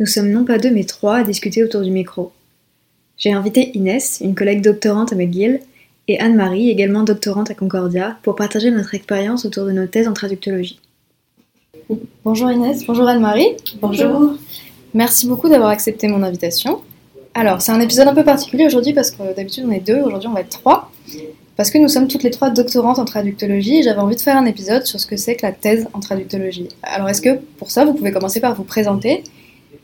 Nous sommes non pas deux mais trois à discuter autour du micro. J'ai invité Inès, une collègue doctorante à McGill, et Anne-Marie, également doctorante à Concordia, pour partager notre expérience autour de nos thèses en traductologie. Bonjour Inès, bonjour Anne-Marie. Bonjour. Merci beaucoup d'avoir accepté mon invitation. Alors, c'est un épisode un peu particulier aujourd'hui parce que d'habitude on est deux, aujourd'hui on va être trois parce que nous sommes toutes les trois doctorantes en traductologie et j'avais envie de faire un épisode sur ce que c'est que la thèse en traductologie. Alors est-ce que pour ça, vous pouvez commencer par vous présenter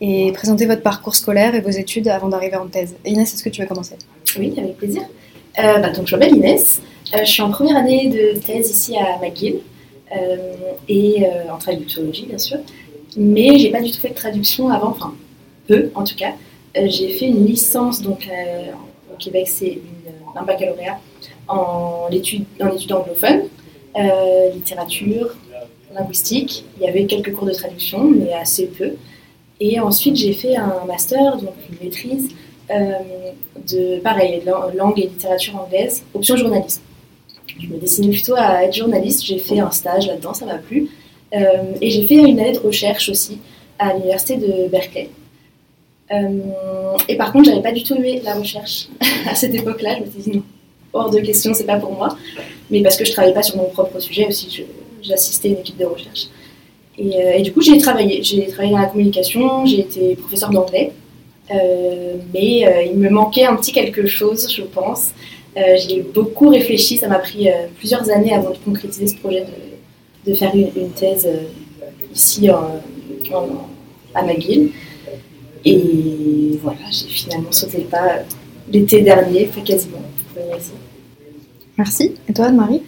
et présenter votre parcours scolaire et vos études avant d'arriver en thèse Inès, est-ce que tu veux commencer? Oui, avec plaisir. Euh, bah, donc, je m'appelle Inès, euh, je suis en première année de thèse ici à McGill euh, et en traductologie bien sûr, mais j'ai pas du tout fait de traduction avant, enfin peu en tout cas. j'ai fait une licence donc au Québec, c'est un baccalauréat en études, en études anglophones, littérature, linguistique. Il y avait quelques cours de traduction, mais assez peu. Et ensuite, j'ai fait un master, donc une maîtrise euh, de, pareil, langue et littérature anglaise, option journalisme. Je me dessinais plutôt à être journaliste. J'ai fait un stage là-dedans, ça m'a plu. Euh, et j'ai fait une année de recherche aussi à l'université de Berkeley. et par contre, j'avais pas du tout aimé la recherche à cette époque-là. Je me suis dit non, hors de question, c'est pas pour moi. Mais parce que je travaillais pas sur mon propre sujet aussi, j'assistais une équipe de recherche. Euh, et, du coup, j'ai travaillé. J'ai travaillé dans la communication, j'ai été professeur d'anglais. Euh, mais euh, il me manquait un petit quelque chose, je pense. j'ai beaucoup réfléchi, ça m'a pris plusieurs années avant de concrétiser ce projet de, faire une, thèse ici à McGill. Et voilà, j'ai finalement sauté le pas l'été dernier, fait quasiment. Merci. Et toi, Anne-Marie?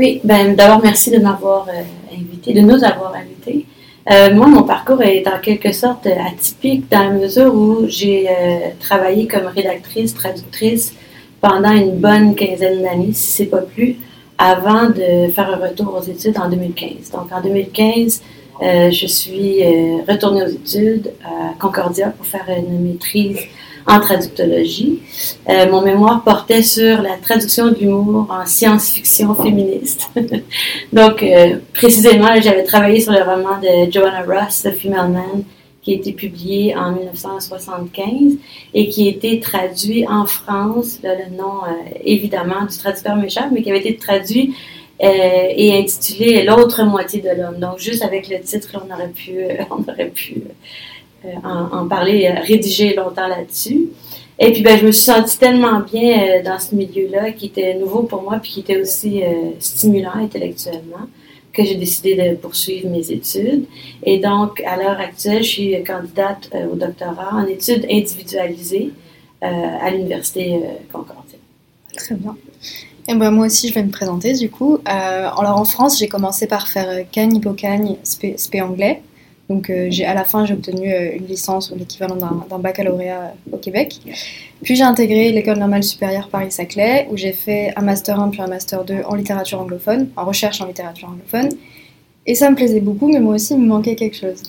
Oui, ben, d'abord, merci de m'avoir euh, invité, de nous avoir invités. Euh, moi, mon parcours est en quelque sorte atypique dans la mesure où j'ai euh, travaillé comme rédactrice, traductrice pendant une bonne quinzaine d'années, si c'est pas plus, avant de faire un retour aux études en 2015. Donc, en 2015, je suis retournée aux études à Concordia pour faire une maîtrise en traductologie. Euh, mon mémoire portait sur la traduction de l'humour en science-fiction féministe. Donc, euh, précisément, j'avais travaillé sur le roman de Joanna Ross, The Female Man, qui a été publié en 1975 et qui a été traduit en France. le nom, euh, évidemment, du traducteur m'échappe, mais qui avait été traduit et intitulé L'autre moitié de l'homme. Donc, juste avec le titre, on aurait pu, on aurait pu euh, en, parler, euh, rédiger longtemps là-dessus. Et puis, ben, je me suis sentie tellement bien euh, dans ce milieu-là qui était nouveau pour moi, puis qui était aussi stimulant intellectuellement, que j'ai décidé de poursuivre mes études. Et donc, à l'heure actuelle, je suis candidate au doctorat en études individualisées à l'Université Concordia. Très bien. Et ben, moi aussi, je vais me présenter du coup. alors, en France, j'ai commencé par faire Cagne, Hippocagne, spé, spé anglais. Donc euh, à la fin j'ai obtenu euh, une licence ou l'équivalent d'un baccalauréat au Québec. Puis j'ai intégré l'école normale supérieure Paris-Saclay où j'ai fait un master 1 puis un master 2 en littérature anglophone, en recherche en littérature anglophone. Et ça me plaisait beaucoup, mais moi aussi il me manquait quelque chose.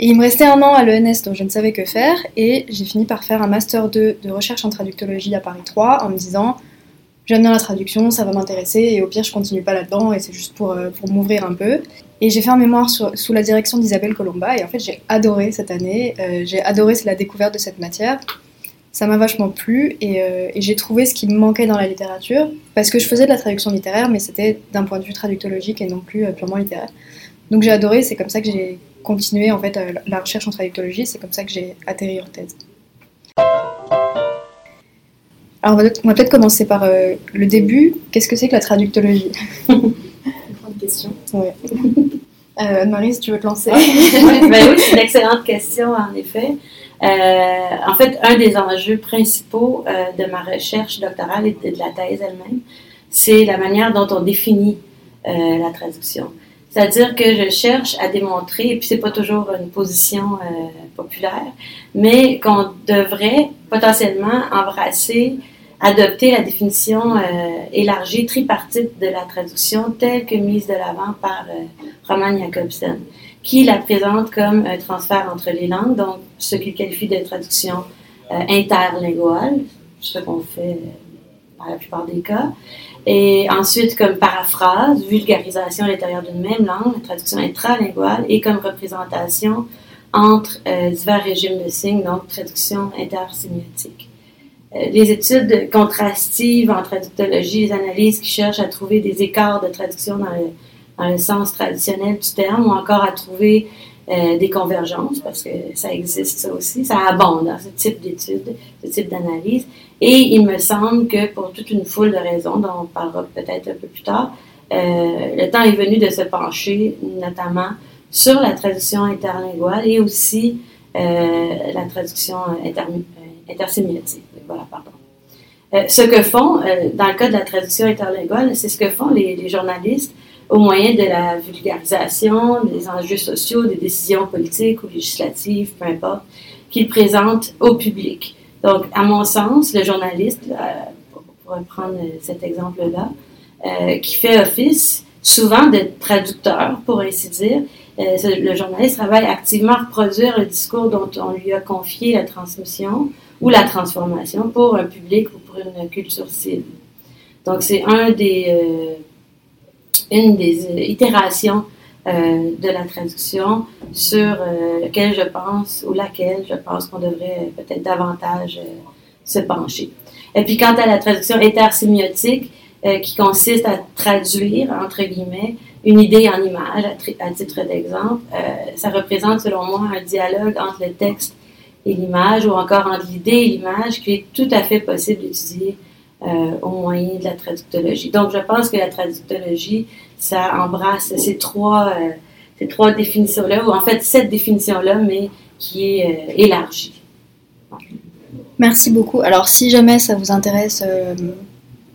Et il me restait un an à l'ENS dont je ne savais que faire et j'ai fini par faire un master 2 de recherche en traductologie à Paris 3 en me disant j'aime bien la traduction, ça va m'intéresser, et au pire, je continue pas là-dedans, et c'est juste pour, euh, pour m'ouvrir un peu. Et j'ai fait un mémoire sous la direction d'Isabelle Colomba, et en fait, j'ai adoré cette année, euh, j'ai adoré la découverte de cette matière. Ça m'a vachement plu, et, euh, et j'ai trouvé ce qui me manquait dans la littérature, parce que je faisais de la traduction littéraire, mais c'était d'un point de vue traductologique et non plus purement littéraire. Donc j'ai adoré, c'est comme ça que j'ai continué en fait la recherche en traductologie, c'est comme ça que j'ai atterri en thèse. Alors, on va peut-être commencer par euh, le début. Qu'est-ce que c'est que la traductologie? Grande question. Ouais. Euh, Marie, si tu veux te lancer? ben oui, c'est une excellente question, en effet. Euh, en fait, un des enjeux principaux de ma recherche doctorale et de la thèse elle-même, c'est la manière dont on définit la traduction. C'est-à-dire que je cherche à démontrer, et puis c'est pas toujours une position populaire, mais qu'on devrait potentiellement embrasser adopter la définition euh, élargie tripartite de la traduction telle que mise de l'avant par euh, Roman Jacobsen, qui la présente comme un transfert entre les langues, donc ce qu'il qualifie de traduction euh, interlinguale, ce qu'on fait dans la plupart des cas, et ensuite comme paraphrase, vulgarisation à l'intérieur d'une même langue, la traduction intralinguale, et comme représentation entre divers régimes de signes, donc traduction intersémiotique. Euh, les études contrastives en traductologie, les analyses qui cherchent à trouver des écarts de traduction dans le, sens traditionnel du terme ou encore à trouver euh, des convergences, parce que ça existe ça aussi, ça abonde dans ce type d'études, ce type d'analyse. Et il me semble que pour toute une foule de raisons, dont on parlera peut-être un peu plus tard, euh, le temps est venu de se pencher notamment sur la traduction interlinguale et aussi la traduction intersémiotique. Voilà, pardon. Euh, ce que font, euh, dans le cas de la traduction interlinguale, c'est ce que font les, journalistes au moyen de la vulgarisation des enjeux sociaux, des décisions politiques ou législatives, peu importe, qu'ils présentent au public. Donc, à mon sens, le journaliste, euh, pour, reprendre cet exemple-là, qui fait office souvent de traducteur, pour ainsi dire, le journaliste travaille activement à reproduire le discours dont on lui a confié la transmission ou la transformation pour un public ou pour une culture cible. Donc, c'est euh, une des euh, itérations euh, de la traduction sur laquelle je pense, ou laquelle je pense qu'on devrait peut-être davantage se pencher. Et puis, quant à la traduction intersémiotique, qui consiste à traduire, entre guillemets, une idée en image, à titre d'exemple, ça représente, selon moi, un dialogue entre le texte et l'image, ou encore entre l'idée et l'image, qui est tout à fait possible d'étudier euh, au moyen de la traductologie. Donc, je pense que la traductologie, ça embrasse ces trois, euh, ces trois définitions-là, ou en fait cette définition-là, mais qui est euh, élargie. Merci beaucoup. Alors, si jamais ça vous intéresse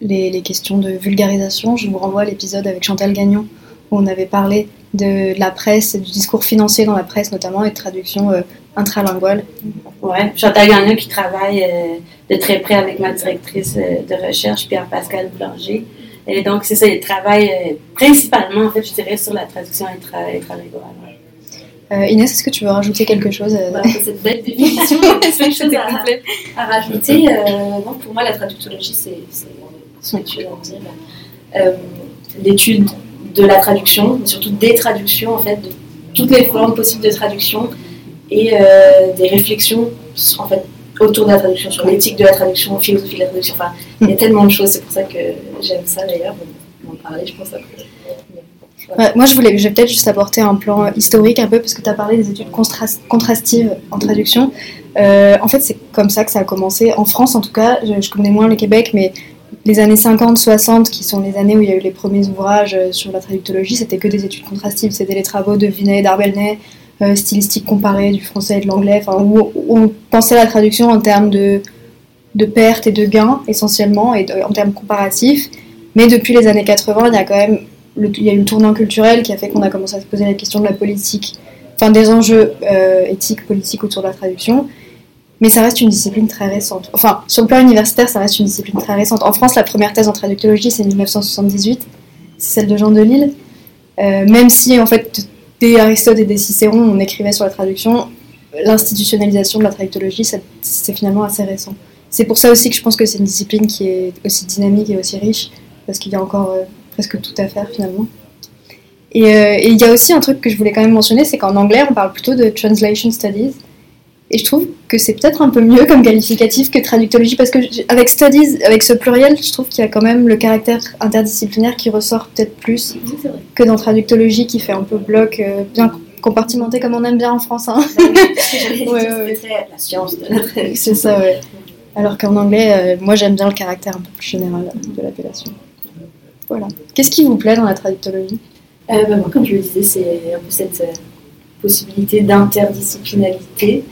les, les, questions de vulgarisation, je vous renvoie à l'épisode avec Chantal Gagnon, où on avait parlé de la presse, du discours financier dans la presse notamment, et de traduction intralinguale. Oui, Chantal Gagnon qui travaille euh, de très près avec ma directrice euh, de recherche, Pierre-Pascal Boulanger. Et donc, c'est ça, il travaille euh, principalement, en fait, je dirais, sur la traduction intralinguale. Inès, est-ce que tu veux rajouter quelque chose à cette belle définition quelque chose à, à rajouter. pour moi, la traductologie, c'est l'étude de la traduction, mais surtout des traductions, en fait, de toutes les formes possibles de traduction, et euh, des réflexions en fait autour de la traduction, sur l'éthique de la traduction, philosophie de la traduction. Il y a tellement de choses, c'est pour ça que j'aime ça d'ailleurs. On en parler, je pense, après. moi, je voulais, je vais peut-être juste apporter un plan historique un peu, parce que tu as parlé des études contrastives en traduction. Euh, en fait, c'est comme ça que ça a commencé. En France, en tout cas, je, connais moins le Québec, mais les années 50-60, qui sont les années où il y a eu les premiers ouvrages euh, sur la traductologie, c'était que des études contrastives. C'était les travaux de Vinet et d'Arbelnet, euh, stylistique comparée du français et de l'anglais, où, on pensait la traduction en termes de, de pertes et de gains essentiellement, et en termes comparatifs. Mais depuis les années 80, il y a quand même il y a eu le tournant culturel qui a fait qu'on a commencé à se poser la question de la politique, enfin des enjeux euh, éthiques, politiques autour de la traduction. Mais ça reste une discipline très récente. Enfin, sur le plan universitaire, ça reste une discipline très récente. En France, la première thèse en traductologie, c'est 1978. C'est celle de Jean Delille. Euh, même si, en fait, dès Aristote et des Cicéron, on écrivait sur la traduction, l'institutionnalisation de la traductologie, c'est finalement assez récent. c'est pour ça aussi que je pense que c'est une discipline qui est aussi dynamique et aussi riche, parce qu'il y a encore euh, presque tout à faire finalement. Euh, et il y a aussi un truc que je voulais quand même mentionner, c'est qu'en anglais, on parle plutôt de translation studies. Et je trouve que c'est peut-être un peu mieux comme qualificatif que traductologie, parce que avec studies, avec ce pluriel, je trouve qu'il y a quand même le caractère interdisciplinaire qui ressort peut-être plus Oui, que dans traductologie qui fait un peu bloc, euh, bien compartimenté comme on aime bien en France. hein. Ouais, ouais. très la science de la. C'est ça, ouais. Alors qu'en anglais, euh, moi j'aime bien le caractère un peu plus général de l'appellation. Voilà. Qu'est-ce qui vous plaît dans la traductologie? Euh, bah, moi, comme je le disais, c'est un peu cette euh, possibilité d'interdisciplinarité.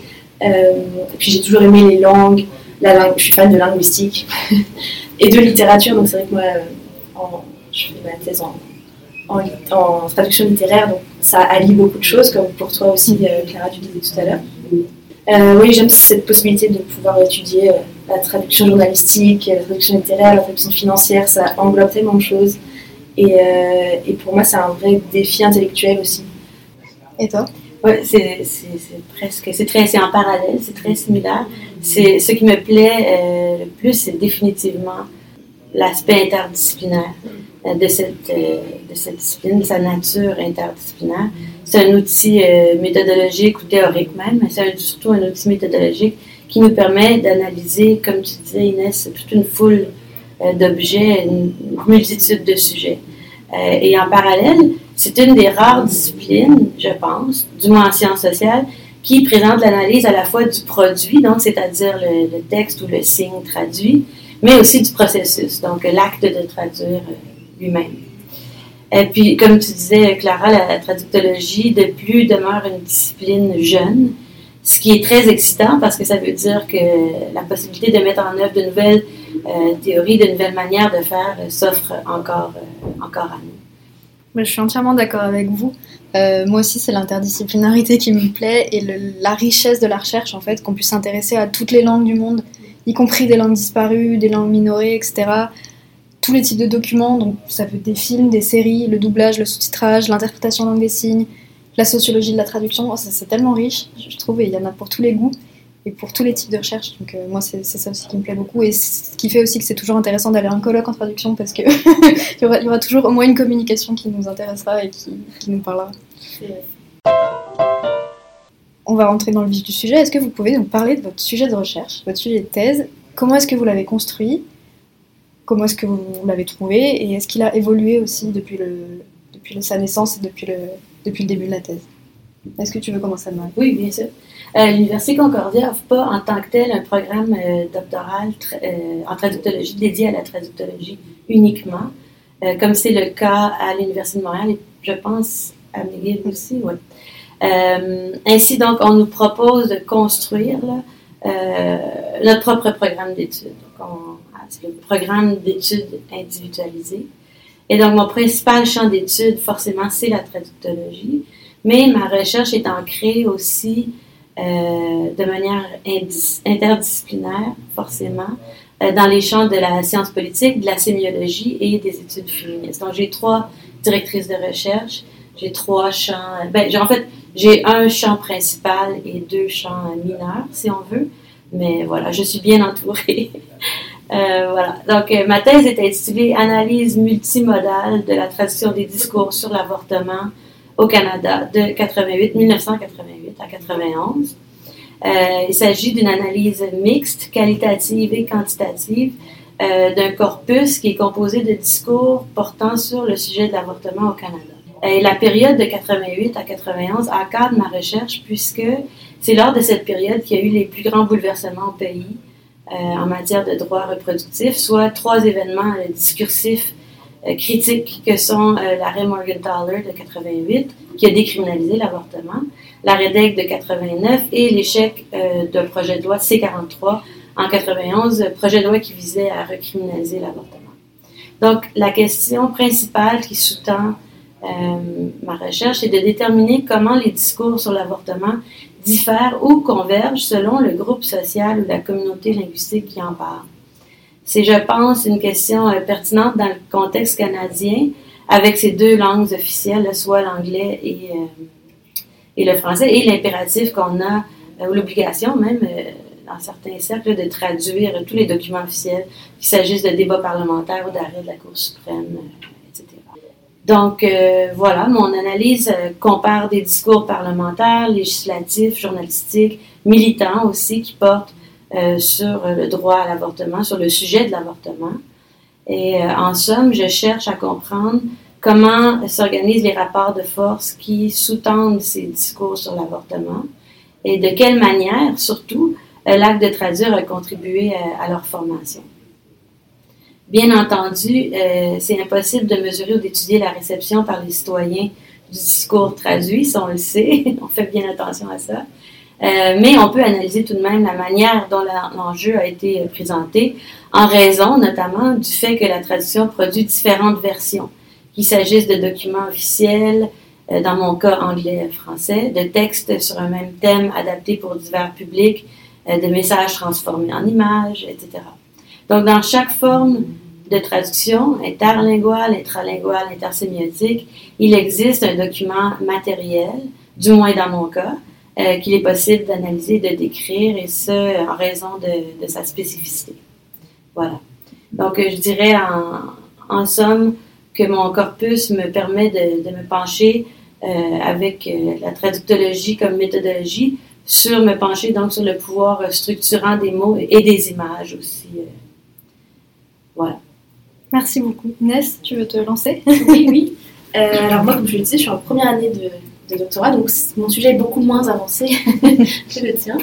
Euh, et puis j'ai toujours aimé les langues, la langue, je suis fan de linguistique et de littérature, donc c'est vrai que moi, euh, je fais ma thèse en, en, traduction littéraire, donc ça allie beaucoup de choses, comme pour toi aussi, euh, Clara, tu disais tout à l'heure. Oui, j'aime cette possibilité de pouvoir étudier la traduction journalistique, la traduction littéraire, la traduction financière, ça englobe tellement de choses. Et, et pour moi, c'est un vrai défi intellectuel aussi. Et toi? Ouais, c'est presque, c'est très, c'est en parallèle, c'est très similaire. C'est ce qui me plaît euh, le plus, c'est définitivement l'aspect interdisciplinaire euh, de cette euh, de cette discipline, sa nature interdisciplinaire. C'est un outil méthodologique ou théorique même, mais c'est surtout un outil méthodologique qui nous permet d'analyser, comme tu disais Inès, toute une foule d'objets, une multitude de sujets. Et en parallèle, c'est une des rares disciplines, je pense, du moins en sciences sociales, qui présente l'analyse à la fois du produit, donc c'est-à-dire le, texte ou le signe traduit, mais aussi du processus, donc l'acte de traduire euh, lui-même. Et puis, comme tu disais, Clara, la, traductologie de plus demeure une discipline jeune, ce qui est très excitant parce que ça veut dire que la possibilité de mettre en œuvre de nouvelles euh, théories, de nouvelles manières de faire euh, s'offre encore, encore à nous. Je suis entièrement d'accord avec vous. Euh, moi aussi, c'est l'interdisciplinarité qui me plaît et la richesse de la recherche, en fait, qu'on puisse s'intéresser à toutes les langues du monde, y compris des langues disparues, des langues minorées, etc. Tous les types de documents, donc ça peut être des films, des séries, le doublage, le sous-titrage, l'interprétation langue des signes, la sociologie de la traduction, Oh, c'est tellement riche, je trouve, et il y en a pour tous les goûts et pour tous les types de recherche. Donc euh, moi, c'est ça aussi qui me plaît beaucoup et ce qui fait aussi que c'est toujours intéressant d'aller à un colloque en traduction parce que il, y aura, y aura toujours au moins une communication qui nous intéressera et qui, nous parlera. On va rentrer dans le vif du sujet. Est-ce que vous pouvez nous parler de votre sujet de recherche, votre sujet de thèse? Comment est-ce que vous l'avez construit? Comment est-ce que vous l'avez trouvé? Et est-ce qu'il a évolué aussi depuis, le, depuis sa naissance et depuis le, depuis le début de la thèse? Est-ce que tu veux commencer, Marie Oui, bien sûr. Euh, L'Université Concordia n'offre pas en tant que tel un programme euh, doctoral euh, en traductologie dédié à la traductologie uniquement, comme c'est le cas à l'Université de Montréal et je pense à McGill aussi. Euh, ainsi, donc, on nous propose de construire notre propre programme d'études. On- C'est le programme d'études individualisé. Et donc, mon principal champ d'études, forcément, c'est la traductologie. Mais ma recherche est ancrée aussi euh, de manière interdisciplinaire, forcément, euh, dans les champs de la science politique, de la sémiologie et des études féministes. Donc, j'ai trois directrices de recherche, j'ai trois champs. Ben, j'ai- en fait, j'ai un champ principal et deux champs mineurs, si on veut. Mais voilà, je suis bien entourée. Euh, voilà. Donc, euh, ma thèse est intitulée Analyse multimodale de la traduction des discours sur l'avortement au Canada de 88, 1988 à 91. Euh, il s'agit d'une analyse mixte, qualitative et quantitative, euh, d'un corpus qui est composé de discours portant sur le sujet de l'avortement au Canada. Et la période de 88 à 91 encadre ma recherche puisque c'est lors de cette période qu'il y a eu les plus grands bouleversements au pays euh, en matière de droits reproductifs, soit trois événements euh, discursifs euh, critiques que sont euh, l'arrêt Morgenthaler de 88 qui a décriminalisé l'avortement, l'arrêt DEC de 89 et l'échec euh, d'un projet de loi C43 en 91, euh, projet de loi qui visait à recriminaliser l'avortement. Donc, la question principale qui sous-tend euh, ma recherche est de déterminer comment les discours sur l'avortement diffèrent ou convergent selon le groupe social ou la communauté linguistique qui en parle. C'est, je pense, une question euh, pertinente dans le contexte canadien avec ces deux langues officielles, soit l'anglais et, euh, et le français, et l'impératif qu'on a, euh, ou l'obligation même, dans certains cercles, de traduire tous les documents officiels, qu'il s'agisse de débats parlementaires ou d'arrêts de la Cour suprême, etc. Donc, voilà, mon analyse compare des discours parlementaires, législatifs, journalistiques, militants aussi, qui portent sur le droit à l'avortement, sur le sujet de l'avortement. Et en somme, je cherche à comprendre comment s'organisent les rapports de force qui sous-tendent ces discours sur l'avortement et de quelle manière, surtout, euh, l'acte de traduire a contribué euh, à, leur formation. Bien entendu, euh, c'est impossible de mesurer ou d'étudier la réception par les citoyens du discours traduit, ça on le sait, on fait bien attention à ça. Mais on peut analyser tout de même la manière dont l'enjeu a été présenté, en raison notamment du fait que la traduction produit différentes versions qu'il s'agisse de documents officiels, euh, dans mon cas anglais-français, de textes sur un même thème adaptés pour divers publics, euh, de messages transformés en images, etc. Donc, dans chaque forme de traduction, interlinguale, intralinguale, intersémiotique, il existe un document matériel, du moins dans mon cas, euh, qu'il est possible d'analyser, de décrire, et ce, en raison de, de sa spécificité. Voilà. Donc, je dirais en, en somme, que mon corpus me permet de, me pencher euh, avec euh, la traductologie comme méthodologie sur me pencher donc sur le pouvoir structurant des mots et des images aussi. Euh. Voilà. Merci beaucoup. Inès, tu veux te lancer? Oui, oui. alors moi, comme je le disais, je suis en première année de, doctorat, donc mon sujet est beaucoup moins avancé que le tien.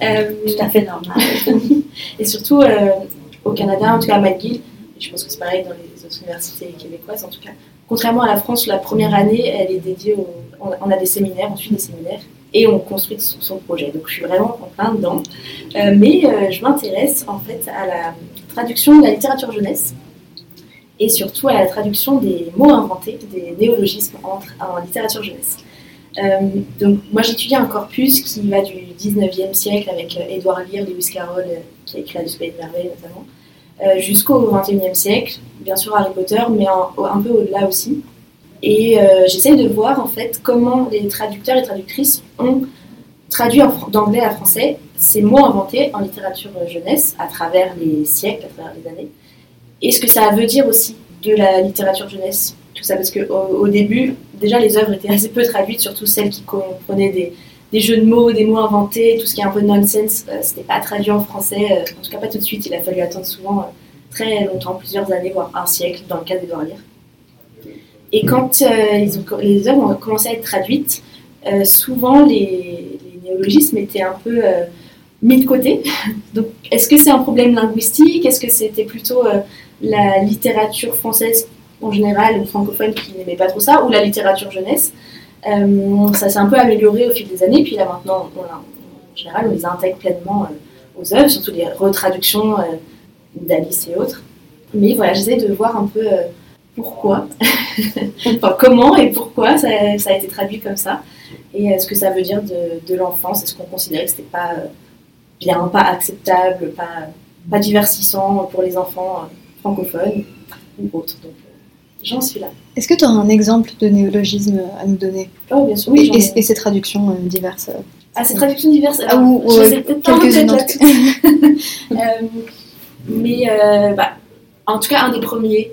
Tout à fait normal. et surtout, au Canada, en tout cas à McGill, je pense que c'est pareil dans les autres universités québécoises en tout cas. Contrairement à la France, la première année, elle est dédiée au... On a des séminaires, on suit des séminaires et on construit son projet. Donc je suis vraiment en plein dedans. Euh, mais euh, je m'intéresse en fait à la traduction de la littérature jeunesse et surtout à la traduction des mots inventés, des néologismes entre, en littérature jeunesse. Euh, donc moi j'étudie un corpus qui va du 19e siècle avec Édouard Lear, Lewis Carroll, qui a écrit La Pays de Merveille notamment, euh, jusqu'au XXIe siècle, bien sûr Harry Potter, mais un, peu au-delà aussi. Et euh, j'essaye de voir en fait comment les traducteurs et traductrices ont traduit d'anglais à français ces mots inventés en littérature jeunesse à travers les siècles, à travers les années. Et ce que ça veut dire aussi de la littérature jeunesse, tout ça, parce qu'au au début, déjà les œuvres étaient assez peu traduites, surtout celles qui comprenaient des, jeux de mots, des mots inventés, tout ce qui est un peu nonsense, euh, c'était pas traduit en français, euh, en tout cas pas tout de suite, il a fallu attendre souvent euh, très longtemps, plusieurs années, voire un siècle, dans le cas d'Edouard Lire. Et quand ont, les œuvres ont commencé à être traduites, souvent les, néologismes étaient un peu mis de côté. Donc, est-ce que c'est un problème linguistique? Est-ce que c'était plutôt la littérature française en général ou francophone qui n'aimait pas trop ça, ou la littérature jeunesse euh, ça s'est un peu amélioré au fil des années, puis là maintenant, en général, on les intègre pleinement euh, aux œuvres, surtout les retraductions euh, d'Alice et autres. Mais voilà, j'essaie de voir un peu pourquoi, comment et pourquoi ça, a été traduit comme ça, et ce que ça veut dire de, l'enfance, est-ce qu'on considérait que c'était pas bien, pas acceptable, pas, pas divertissant pour les enfants francophones ou autres. J'en suis là. Est-ce que tu as un exemple de néologisme à nous donner Oh, bien sûr. Oui, et, ces traductions euh, diverses euh, Ah, ces traductions diverses ah, Ou, je sais peut-être quelques-unes euh, Mais, bah, en tout cas, un des premiers,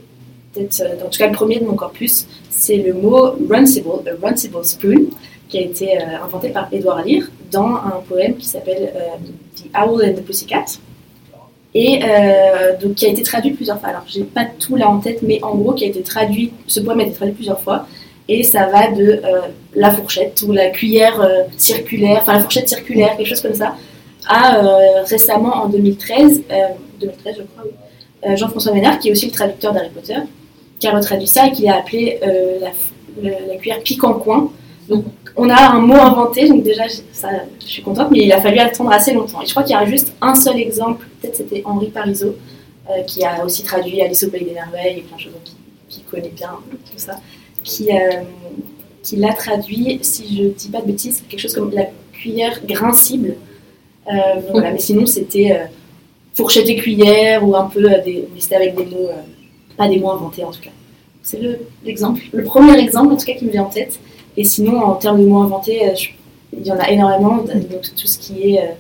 peut-être, en tout cas, le premier de mon corpus, c'est le mot runcible, a runcible spoon, qui a été inventé par Édouard Lear dans un poème qui s'appelle The Owl and the Pussycat et euh, donc qui a été traduit plusieurs fois. Alors j'ai pas tout là en tête, mais en gros qui a été traduit, ce poème a été traduit plusieurs fois, et ça va de euh, la fourchette ou la cuillère euh, circulaire, enfin la fourchette circulaire, quelque chose comme ça, à récemment en 2013, 2013 je crois, Jean-François Ménard, qui est aussi le traducteur d'Harry Potter, qui a retraduit ça et qui a appelé la, la, cuillère pique en coin. Donc on a un mot inventé, donc déjà, ça, je suis contente, mais il a fallu attendre assez longtemps. Et je crois qu'il y a juste un seul exemple, peut-être c'était Henri Parizeau, euh, qui a aussi traduit Alice au Pays des Merveilles et plein de choses, qui, qui connaît bien tout ça, qui, euh, qui l'a traduit, si je ne dis pas de bêtises, quelque chose comme la cuillère grincible. Euh, voilà, mais sinon, c'était fourchette et cuillère ou un peu, des, mais c'était avec des mots, pas des mots inventés en tout cas. C'est l'exemple, le premier exemple en tout cas qui me vient en tête. Et sinon, en termes de mots inventés, euh, il y en a énormément. Donc, tout ce qui est euh,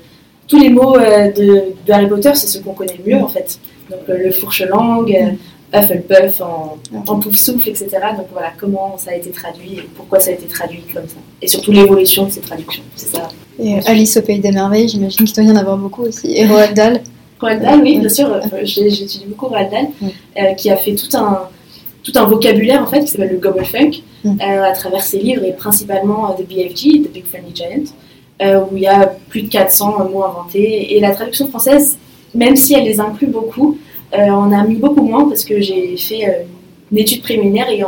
tous les mots de, de, Harry Potter, c'est ceux qu'on connaît le mieux en fait. Donc le fourche-langue, Hufflepuff en, en pouf-souffle, etc. Donc voilà, comment ça a été traduit et pourquoi ça a été traduit comme ça. Et surtout l'évolution de ces traductions, c'est ça. Et Alice au Pays des Merveilles, j'imagine qu'il doit y en avoir beaucoup aussi. Et Roald Dahl. Roald Dahl, oui, bien sûr. J'étudie beaucoup Roald Dahl, euh, qui a fait tout un, tout un vocabulaire en fait qui s'appelle le Gobblefunk mm. euh, à travers ses livres et principalement euh, The BFG, The Big Friendly Giant, où il y a plus de 400 mots inventés. Et la traduction française, même si elle les inclut beaucoup, on a mis beaucoup moins parce que j'ai fait une étude préliminaire et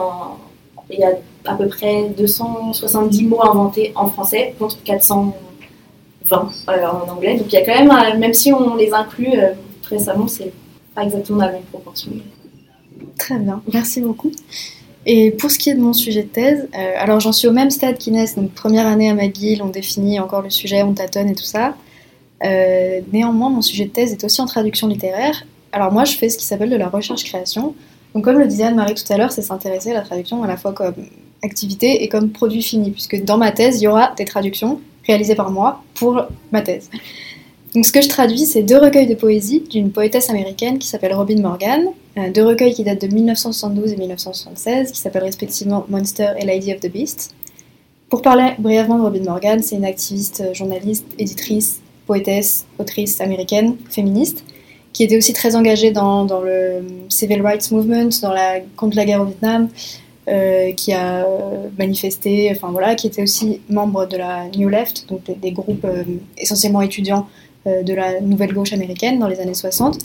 il y a à peu près 270 mots inventés en français contre 400 euh, en anglais. Donc il y a quand même, euh, même si on les inclut euh, récemment, c'est pas exactement la même proportion. Très bien, merci beaucoup. Et pour ce qui est de mon sujet de thèse, alors j'en suis au même stade qu'Inès, donc première année à McGill, on définit encore le sujet, on tâtonne et tout ça. néanmoins, mon sujet de thèse est aussi en traduction littéraire. Alors moi, je fais ce qui s'appelle de la recherche-création. Donc comme le disait Anne-Marie tout à l'heure, c'est s'intéresser à la traduction à la fois comme activité et comme produit fini, puisque dans ma thèse, il y aura des traductions réalisé par moi pour ma thèse. Donc ce que je traduis, c'est deux recueils de poésie d'une poétesse américaine qui s'appelle Robin Morgan, euh, deux recueils qui datent de 1972 et 1976, qui s'appellent respectivement Monster et Lady of the Beast. Pour parler brièvement de Robin Morgan, c'est une activiste, euh, journaliste, éditrice, poétesse, autrice américaine, féministe, qui était aussi très engagée dans, le Civil Rights Movement, dans la, contre la guerre au Vietnam, euh, qui a manifesté, enfin voilà, qui était aussi membre de la New Left, donc des, groupes euh, essentiellement étudiants euh, de la nouvelle gauche américaine dans les années 60.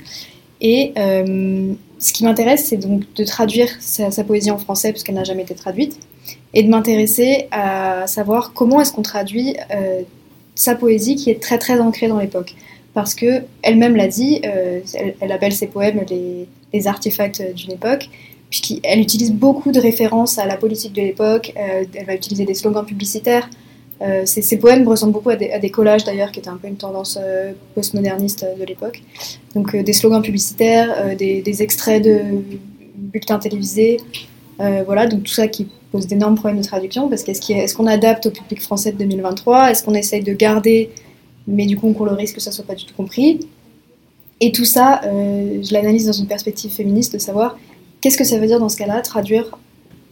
Et ce qui m'intéresse, c'est donc de traduire sa, poésie en français, puisqu'elle n'a jamais été traduite, et de m'intéresser à savoir comment est-ce qu'on traduit sa poésie qui est très très ancrée dans l'époque. Parce que elle-même l'a dit, elle, appelle ses poèmes les, les artefacts d'une époque, puisqu'elle utilise beaucoup de références à la politique de l'époque, euh, elle va utiliser des slogans publicitaires. Euh, ces, poèmes ressemblent beaucoup à des, collages d'ailleurs, qui étaient un peu une tendance euh, postmoderniste de l'époque. Donc des slogans publicitaires, des, extraits de bulletins télévisés, voilà, donc tout ça qui pose d'énormes problèmes de traduction, parce qu'est-ce qu'on adapte au public français de 2023 Est-ce qu'on essaye de garder, mais du coup on court le risque que ça soit pas du tout compris? Et tout ça, je l'analyse dans une perspective féministe, de savoir Qu'est-ce que ça veut dire dans ce cas-là, traduire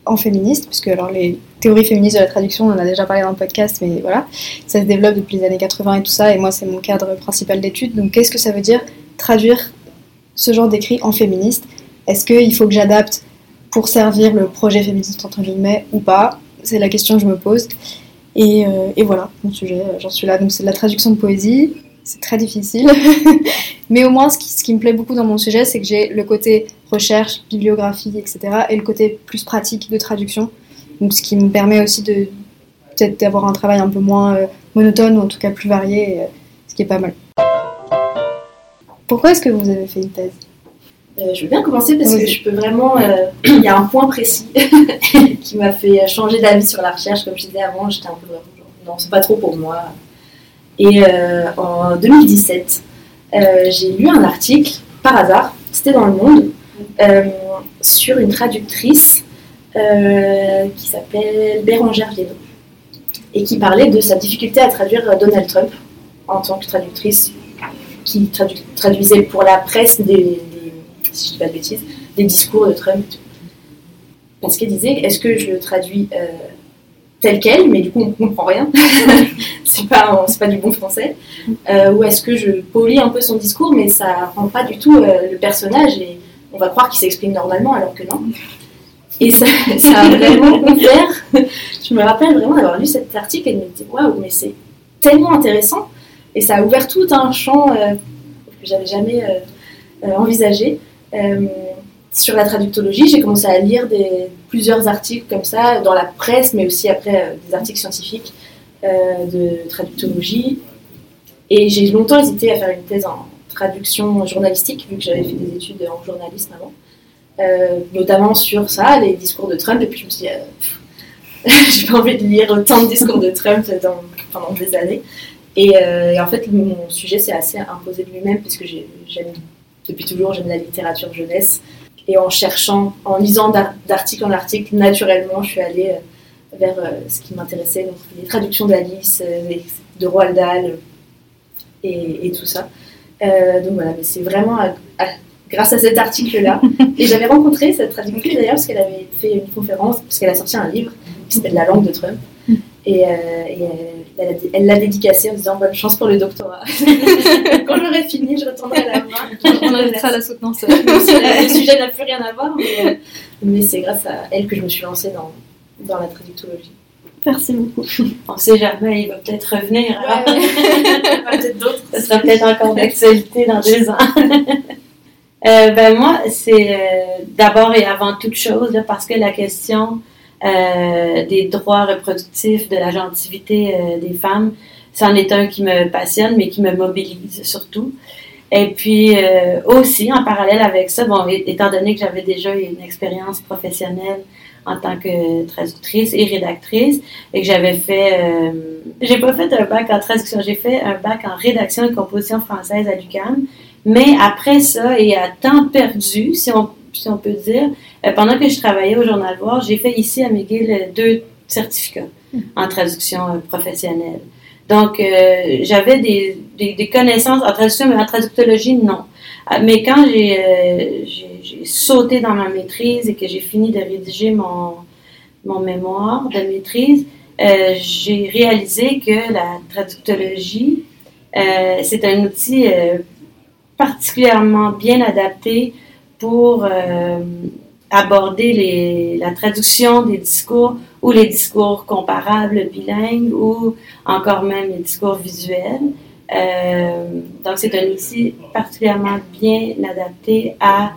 en féministe, puisque alors les théories féministes de la traduction, on en a déjà parlé dans le podcast, mais voilà, ça se développe depuis les années 80 et tout ça, et moi c'est mon cadre principal d'études. Donc qu'est-ce que ça veut dire traduire ce genre d'écrit en féministe? Est-ce qu'il faut que j'adapte pour servir le projet féministe entre guillemets ou pas? C'est la question que je me pose. Et, euh, voilà, mon sujet, j'en suis là. Donc c'est de la traduction de poésie, c'est très difficile. Mais au moins, ce qui, me plaît beaucoup dans mon sujet, c'est que j'ai le côté recherche, bibliographie, etc. et le côté plus pratique de traduction. Donc, ce qui me permet aussi de peut-être d'avoir un travail un peu moins euh, monotone ou en tout cas plus varié, euh, ce qui est pas mal. Pourquoi est-ce que vous avez fait une thèse? Euh, Je veux bien commencer parce que je peux vraiment. Il y a un point précis qui m'a fait changer d'avis sur la recherche. Comme je disais avant, j'étais un peu. Non, c'est pas trop pour moi. Et euh, en 2017, euh, j'ai lu un article, par hasard, c'était dans Le Monde, sur une traductrice qui s'appelle Bérangère Viedon et qui parlait de sa difficulté à traduire Donald Trump en tant que traductrice qui traduisait pour la presse des, si je dis pas de bêtises, des discours de Trump. Parce qu'elle disait, est-ce que je traduis tel quel, mais du coup on ne comprend rien, c'est pas, pas du bon français, euh, ou est-ce que je polis un peu son discours, mais ça rend pas du tout euh, le personnage et on va croire qu'il s'exprime normalement alors que non. Et ça, a vraiment ouvert, je me rappelle vraiment d'avoir lu cet article et de me dire waouh, mais c'est tellement intéressant. Et ça a ouvert tout un champ euh, que j'avais jamais envisagé. Sur la traductologie, j'ai commencé à lire plusieurs articles comme ça dans la presse, mais aussi après euh, des articles scientifiques euh, de traductologie. Et j'ai longtemps hésité à faire une thèse en traduction journalistique, vu que j'avais fait des études en journalisme avant, euh, notamment sur ça, les discours de Trump. Et puis je me suis dit, j'ai pas envie de lire autant de discours de Trump pendant des années. Et, et, en fait, mon sujet s'est assez imposé de lui-même, puisque j'aime depuis toujours, j'aime la littérature jeunesse. Et en cherchant, en lisant d'article en article, naturellement, je suis allée euh, vers euh, ce qui m'intéressait, donc les traductions d'Alice, euh, de Roald Dahl, et, tout ça. donc voilà, mais c'est vraiment grâce à cet article-là. et j'avais rencontré cette traductrice d'ailleurs parce qu'elle avait fait une conférence, parce qu'elle a sorti un livre qui s'appelle La langue de Trump. Et, elle l'a dédicacé en disant bonne chance pour le doctorat. Quand j'aurai fini, je retournerai à la main. On invitera la soutenance. le sujet n'a plus rien à voir, mais, mais c'est grâce à elle que je me suis lancée dans, dans la traductologie. Merci beaucoup. On sait jamais, il va peut-être revenir. peut-être d'autres. Ça sera peut-être encore d'actualité dans deux ans. Euh, ben moi, c'est euh, d'abord et avant toute chose, parce que la question euh, des droits reproductifs, de la gentilité des femmes, c'en est un qui me passionne, mais qui me mobilise surtout. Et puis aussi, en parallèle avec ça, bon, étant donné que j'avais déjà une expérience professionnelle en tant que traductrice et rédactrice et que j'avais fait euh, j'ai pas fait un bac en traduction j'ai fait un bac en rédaction et composition française à l'UQAM mais après ça et à temps perdu si on si on peut dire euh, pendant que je travaillais au journal Voir j'ai fait ici à McGill deux certificats en traduction euh, professionnelle. Donc j'avais des, des, des, connaissances en traduction mais en traductologie non. Mais quand j'ai sauté dans ma maîtrise et que j'ai fini de rédiger mon, mon mémoire de maîtrise, euh, j'ai réalisé que la traductologie, euh, c'est un outil euh, particulièrement bien adapté pour aborder les, la traduction des discours ou les discours comparables bilingues ou encore même les discours visuels. donc, c'est un outil particulièrement bien adapté à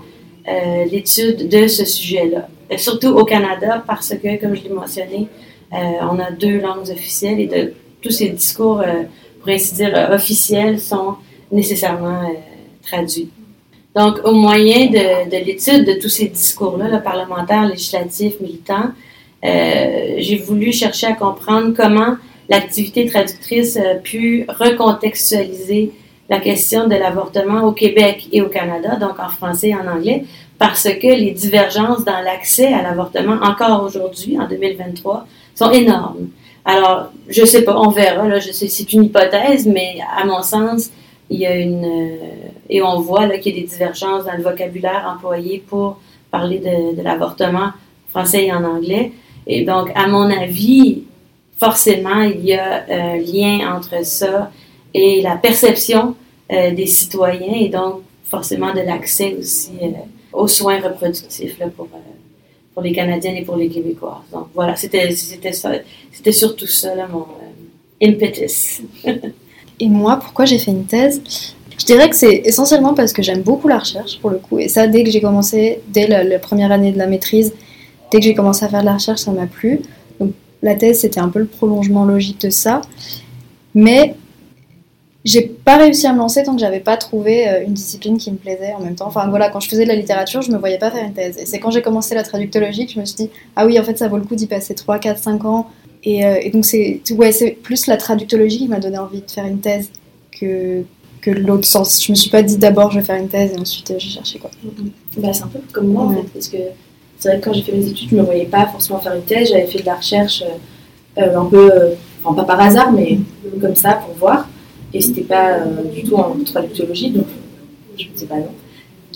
euh, l'étude de ce sujet-là. Surtout au Canada, parce que, comme je l'ai mentionné, euh, on a deux langues officielles et tous ces discours, euh, pour ainsi dire, officiels sont nécessairement traduits. Donc, au moyen de, de l'étude de tous ces discours-là, le parlementaire, législatif, militant, j'ai voulu chercher à comprendre comment l'activité traductrice a pu recontextualiser la question de l'avortement au Québec et au Canada, donc en français et en anglais, parce que les divergences dans l'accès à l'avortement, encore aujourd'hui, en 2023, sont énormes. Alors, je sais pas, on verra, là, je sais, c'est une hypothèse, mais à mon sens, il y a une, euh, et on voit qu'il y a des divergences dans le vocabulaire employé pour parler de, de l'avortement français et en anglais. Et donc, à mon avis, forcément, il y a un lien entre ça et la perception euh, des citoyens et donc forcément de l'accès aussi euh, aux soins reproductifs là, pour, euh, pour les Canadiennes et pour les Québécois. Donc voilà, c'était, surtout ça mon impetus. et moi, pourquoi j'ai fait une thèse? Je dirais que c'est essentiellement parce que j'aime beaucoup la recherche, pour le coup. Et ça, dès que j'ai commencé, dès la, première année de la maîtrise, dès que j'ai commencé à faire de la recherche, ça m'a plu. Donc la thèse, c'était un peu le prolongement logique de ça. Mais j'ai pas réussi à me lancer tant que j'avais pas trouvé euh, une discipline qui me plaisait en même temps. Enfin voilà, quand je faisais de la littérature, je me voyais pas faire une thèse. Et c'est quand j'ai commencé la traductologie que je me suis dit, ah oui, en fait, ça vaut le coup d'y passer 3, 4, 5 ans. Et, euh, et donc, c'est ouais, plus la traductologie qui m'a donné envie de faire une thèse que, que l'autre sens. Je me suis pas dit d'abord je vais faire une thèse et ensuite euh, j'ai cherché quoi. Bah, c'est un peu comme moi en fait, parce que c'est vrai que quand j'ai fait mes études, je me voyais pas forcément faire une thèse. J'avais fait de la recherche un peu, enfin pas par hasard, mais comme ça pour voir. Et c'était pas euh, du tout en traductologie, donc je ne sais pas non.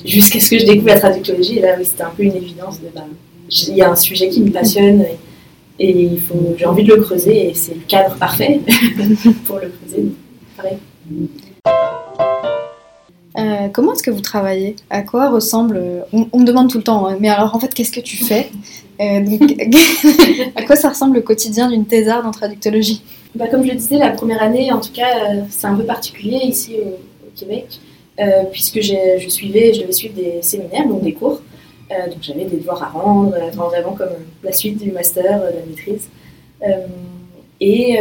Jusqu'à ce que je découvre la traductologie, et là, oui, c'était un peu une évidence. Bah, il y a un sujet qui me passionne et, il faut, j'ai envie de le creuser et c'est le cadre parfait pour le creuser. Pareil. Euh, comment est-ce que vous travaillez? À quoi ressemble on, me demande tout le temps, hein, mais alors en fait, qu'est-ce que tu fais? Euh, À quoi ça ressemble le quotidien d'une thésarde en traductologie? Bah, Comme je le disais, la première année, en tout cas, euh, c'est un peu particulier ici au, Québec, puisque je suivais, je devais suivre des séminaires, donc des cours. donc j'avais des devoirs à rendre, vraiment comme la suite du master, de la maîtrise. et,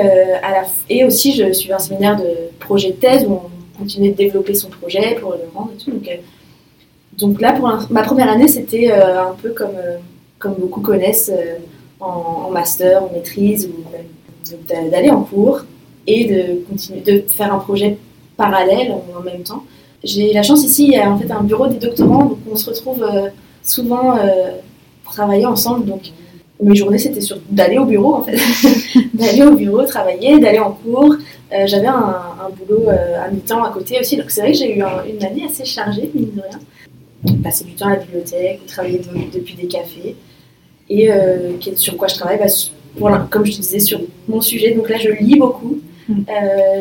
et aussi, je suivais un séminaire de projet de thèse où on continuer de développer son projet pour le rendre et tout. Donc, euh, donc là, pour ma première année, c'était euh, un peu comme, euh, comme beaucoup connaissent en, master, en maîtrise, ou d'aller en cours et de continuer de faire un projet parallèle en, même temps. J'ai la chance ici, il y a en fait un bureau des doctorants, donc on se retrouve souvent pour travailler ensemble. Donc mes journées, c'était sur d'aller au bureau, en fait. d'aller au bureau, travailler, d'aller en cours. Euh, j'avais un, un, boulot euh, à mi-temps à côté aussi. Donc, c'est vrai que j'ai eu une année assez chargée, mine de rien. Passer du temps à la bibliothèque, travailler depuis des cafés. Et euh, sur quoi je travaille bah, Comme je te disais, sur mon sujet. Donc là, je lis beaucoup. Mm.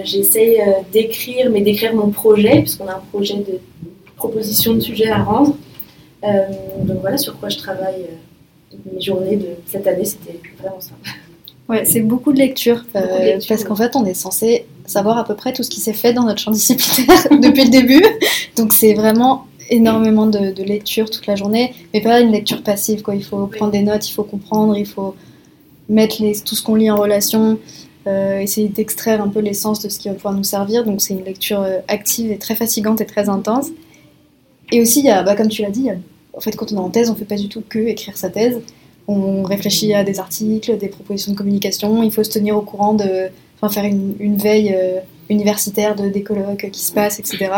J'essaye d'écrire, mais d'écrire mon projet, puisqu'on a un projet de proposition de sujet à rendre. donc voilà sur quoi je travaille mes journées de cette année, c'était vraiment ça. Ouais, c'est beaucoup de lecture, euh, parce qu'en fait, on est censé savoir à peu près tout ce qui s'est fait dans notre champ disciplinaire depuis le début. Donc, c'est vraiment énormément de, lecture toute la journée, mais pas une lecture passive. Quoi. Il faut prendre des notes, il faut comprendre, il faut mettre les, tout ce qu'on lit en relation, euh, essayer d'extraire un peu l'essence de ce qui va pouvoir nous servir. Donc, c'est une lecture euh, active et très fatigante et très intense. Et aussi, il y a, bah, comme tu l'as dit, il y a en fait, quand on est en thèse, on ne fait pas du tout que écrire sa thèse. On réfléchit à des articles, des propositions de communication. Il faut se tenir au courant de, enfin, faire une, veille euh, universitaire de des colloques qui se passent, etc.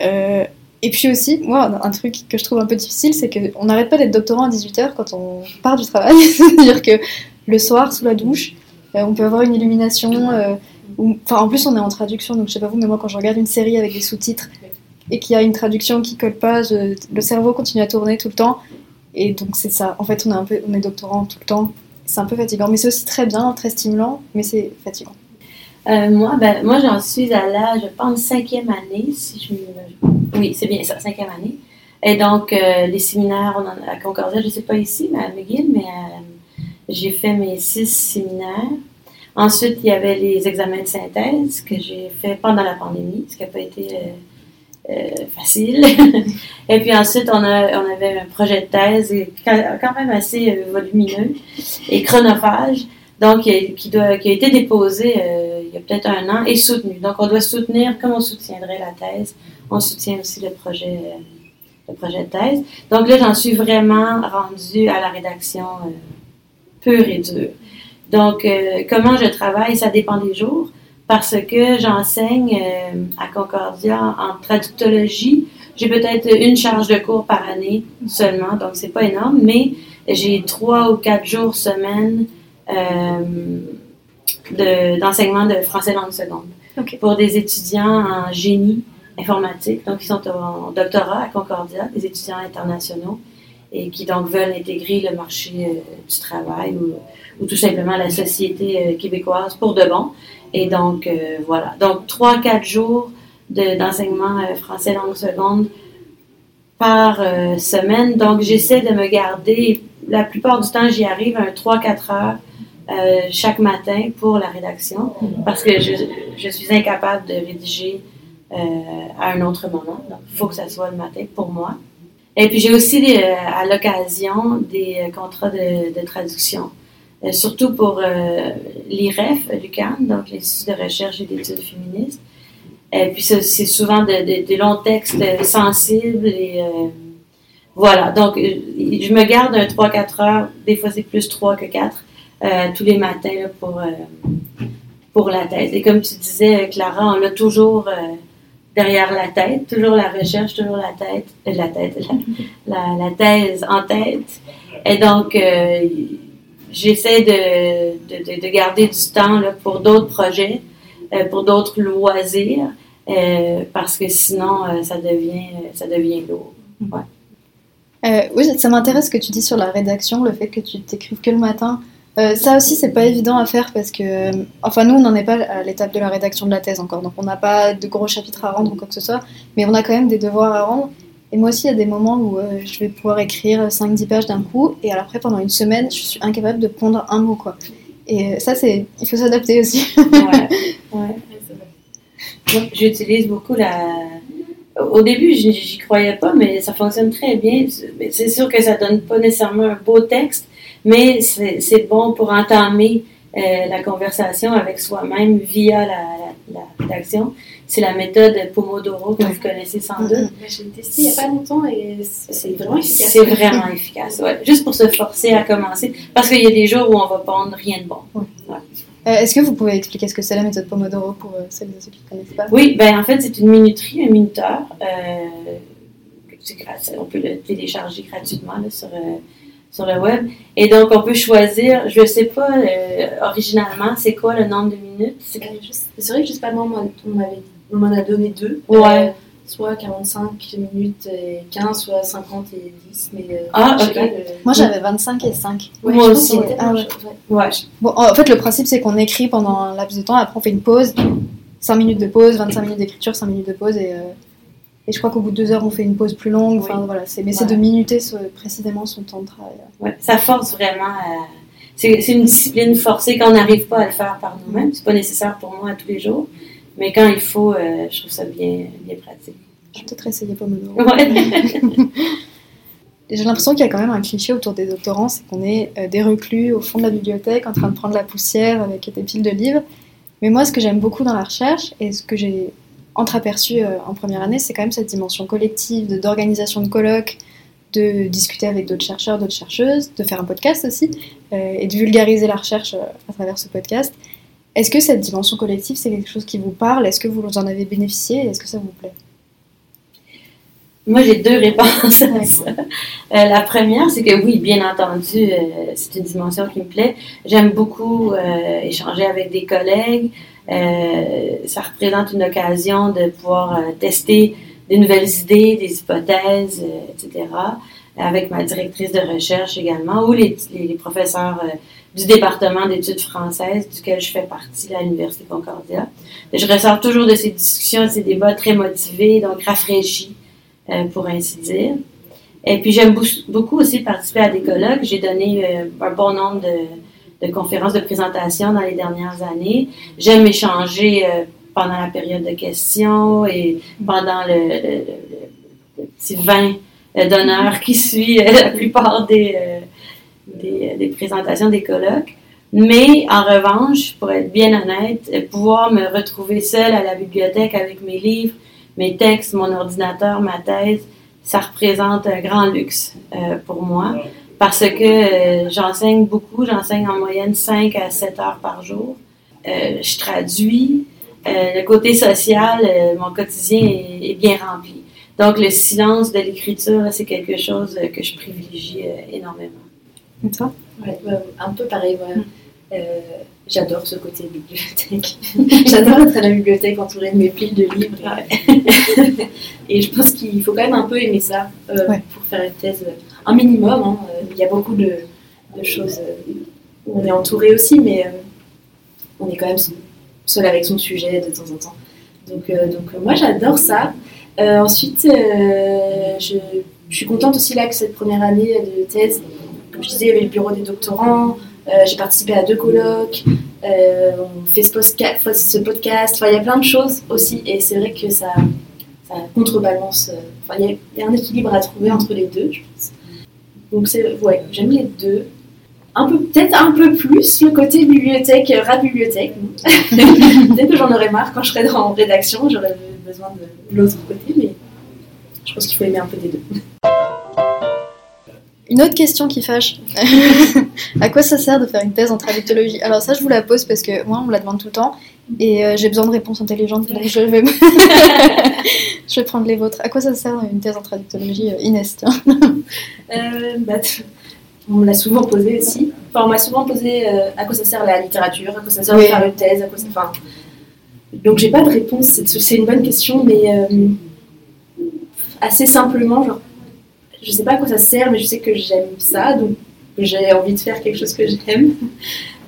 Euh, et puis aussi, moi, un truc que je trouve un peu difficile, c'est qu'on n'arrête pas d'être doctorant à 18h quand on part du travail. C'est-à-dire que le soir, sous la douche, euh, on peut avoir une illumination. En plus, on est en traduction, donc je sais pas vous, mais moi, quand je regarde une série avec des sous-titres, et qu'il y a une traduction qui colle pas, le cerveau continue à tourner tout le temps. Et donc c'est ça. En fait, on est un peu, on est doctorant tout le temps. C'est un peu fatigant, mais c'est aussi très bien, très stimulant, mais c'est fatigant. Euh, moi, ben, moi j'en suis à la, je pense, cinquième année, si je Oui, c'est bien ça, cinquième année. Et donc, euh, les séminaires on en, à Concordia, je ne sais pas ici, mais à McGill, mais euh, j'ai fait mes six séminaires. Ensuite, il y avait les examens de synthèse que j'ai fait pendant la pandémie, ce qui n'a pas été euh, facile. et puis ensuite, on, a, on avait un projet de thèse quand même assez euh, volumineux et chronophage, donc qui, doit, qui a été déposé euh, il y a peut-être un an et soutenu. Donc, on doit soutenir comme on soutiendrait la thèse, on soutient aussi le projet, le projet de thèse. Donc là, j'en suis vraiment rendue à la rédaction pure et dure. Donc, comment je travaille, ça dépend des jours parce que j'enseigne euh, à Concordia en traductologie. J'ai peut-être une charge de cours par année seulement, donc c'est pas énorme, mais j'ai trois ou quatre jours semaine euh, d'enseignement de, français langue seconde pour des étudiants en génie informatique, donc ils sont en doctorat à Concordia, des étudiants internationaux et qui donc veulent intégrer le marché euh, du travail ou, ou, tout simplement la société québécoise pour de bon. Et donc, euh, voilà. Donc, trois, quatre jours d'enseignement euh, français langue seconde par euh, semaine. Donc, j'essaie de me garder, la plupart du temps, j'y arrive un 3-4 heures chaque matin pour la rédaction parce que je, je suis incapable de rédiger à un autre moment. Donc, il faut que ça soit le matin pour moi. Et puis, j'ai aussi à l'occasion des contrats de, de traduction. Euh, surtout pour euh, l'IREF, l'UQAM, donc l'Institut de recherche et d'études féministes. Et puis c'est souvent des longs textes sensibles et euh, voilà. Donc je me garde un 3-4 heures, des fois c'est plus 3 que 4, tous les matins pour, pour la thèse. Et comme tu disais, Clara, on l'a toujours derrière la tête, toujours la recherche, toujours la tête, la tête, la, thèse en tête. Et donc, j'essaie de, de, garder du temps là, pour d'autres projets, euh, pour d'autres loisirs, euh, parce que sinon, euh, ça, devient, ça devient lourd. oui, ça m'intéresse ce que tu dis sur la rédaction, le fait que tu t'écrives que le matin. ça aussi, c'est pas évident à faire parce que, enfin, nous, on n'en est pas à l'étape de la rédaction de la thèse encore, donc on n'a pas de gros chapitres à rendre ou quoi que ce soit, mais on a quand même des devoirs à rendre. Et moi aussi, il y a des moments où euh, je vais pouvoir écrire 5-10 pages d'un coup, et alors après, pendant une semaine, je suis incapable de pondre un mot, quoi. Et euh, ça, c'est... Il faut s'adapter aussi. ouais, ouais. J'utilise beaucoup la... Au début, j'y croyais pas, mais ça fonctionne très bien. C'est sûr que ça donne pas nécessairement un beau texte, mais c'est bon pour entamer euh, la conversation avec soi-même via la, la, rédaction. C'est la méthode Pomodoro que vous connaissez sans doute. J'ai testé il n'y a pas longtemps et c'est vraiment efficace. C'est vraiment efficace, ouais. Juste pour se forcer à commencer. Parce qu'il y a des jours où on va prendre rien de bon. Euh, est-ce que vous pouvez expliquer ce que c'est la méthode Pomodoro pour euh, celles et ceux qui ne connaissent pas? Oui, ben, en fait, c'est une minuterie, un minuteur. on peut le télécharger gratuitement sur sur le web. Et donc, on peut choisir, je ne sais pas euh, originalement, c'est quoi le nombre de minutes? C'est vrai que je sais pas, moi, on m'en a donné deux. Ouais. Euh, soit 45 minutes et 15, soit 50 et 10. Mais, euh, ah, ok. Moi, j'avais 25 et 5. moi aussi. Ah, ouais. Bon, en fait, le principe, c'est qu'on écrit pendant un laps de temps, après, on fait une pause. 5 minutes de pause, 25 minutes d'écriture, 5 minutes de pause et... Et je crois qu'au bout de deux heures, on fait une pause plus longue. Enfin, voilà, mais c'est de minuter précisément son temps de travail. Ouais, ça force vraiment. C'est une discipline forcée quand on n'arrive pas à le faire par nous-mêmes. C'est pas nécessaire pour moi tous les jours. Mais quand il faut, euh, je trouve ça bien, bien pratique. Je vais peut-être essayer Pomodoro. Ouais. J'ai l'impression qu'il y a quand même un cliché autour des doctorants, c'est qu'on est euh, des reclus au fond de la bibliothèque en train de prendre la poussière avec des piles de livres. Mais moi, ce que j'aime beaucoup dans la recherche et ce que j'ai entreaperçu euh, en première année, c'est quand même cette dimension collective, d'organisation de, colloques, de discuter avec d'autres chercheurs, d'autres chercheuses, de faire un podcast aussi, euh, et de vulgariser la recherche à travers ce podcast. Est-ce que cette dimension collective, c'est quelque chose qui vous parle? Est-ce que vous en avez bénéficié? Est-ce que ça vous plaît? Moi, j'ai deux réponses à ça. la première, c'est que oui, bien entendu, c'est une dimension qui me plaît. J'aime beaucoup échanger avec des collègues, euh, ça représente une occasion de pouvoir euh, tester des nouvelles idées, des hypothèses, euh, etc. Avec ma directrice de recherche également, ou les, professeurs du département d'études françaises duquel je fais partie à l'Université Concordia. Je ressors toujours de ces discussions, de ces débats très motivés, donc rafraîchis, pour ainsi dire. Et puis j'aime beaucoup aussi participer à des colloques. J'ai donné un bon nombre de, conférences de présentation dans les dernières années. J'aime échanger euh, pendant la période de questions et pendant le, petit vin euh, d'honneur qui suit euh, la plupart des, des, des, présentations des colloques. Mais en revanche, pour être bien honnête, pouvoir me retrouver seule à la bibliothèque avec mes livres, mes textes, mon ordinateur, ma thèse, ça représente un grand luxe pour moi parce que euh, j'enseigne beaucoup, j'enseigne en moyenne 5 à 7 heures par jour. Euh, je traduis. Euh, le côté social, mon quotidien est, bien rempli. Donc le silence de l'écriture, c'est quelque chose que je privilégie énormément. Et toi? Ouais, un peu pareil. Mm. J'adore ce côté bibliothèque. J'adore être à la bibliothèque entourée de mes piles de livres. Et je pense qu'il faut quand même un peu aimer ça pour faire une thèse un minimum. Hein. Il y a beaucoup de, choses euh, où on est entouré aussi, mais euh, on est quand même seul avec son sujet de temps en temps. Donc, euh, donc moi, j'adore ça. Ensuite, je, suis contente aussi là que cette première année de thèse, comme je disais, il y avait le bureau des doctorants. j'ai participé à deux colloques, on fait ce, podcast, il y a plein de choses aussi, et c'est vrai que ça, ça contrebalance, enfin, il y, a un équilibre à trouver entre les deux, je pense. Donc c'est ouais, j'aime les deux. Peu peut-être un peu plus le côté bibliothèque, rat bibliothèque. peut-être que j'en aurais marre quand je serais en rédaction, j'aurais besoin de l'autre côté, mais je pense qu'il faut aimer un peu des deux. Une autre question qui fâche. à quoi ça sert de faire une thèse en traductologie Alors ça, je vous la pose parce que moi, on me la demande tout le temps et euh, j'ai besoin de réponses intelligentes, donc je vais, je vais prendre les vôtres. À quoi ça sert une thèse en traductologie, euh, Inès? Euh, bah, On me l'a souvent posé aussi. Enfin, on m'a souvent posé à quoi ça sert la littérature, à quoi ça sert de faire une thèse, à quoi ça... Enfin, donc j'ai pas de réponse, c'est une bonne question, mais assez simplement, genre je sais pas à quoi ça sert, mais je sais que j'aime ça, donc j'ai envie de faire quelque chose que j'aime.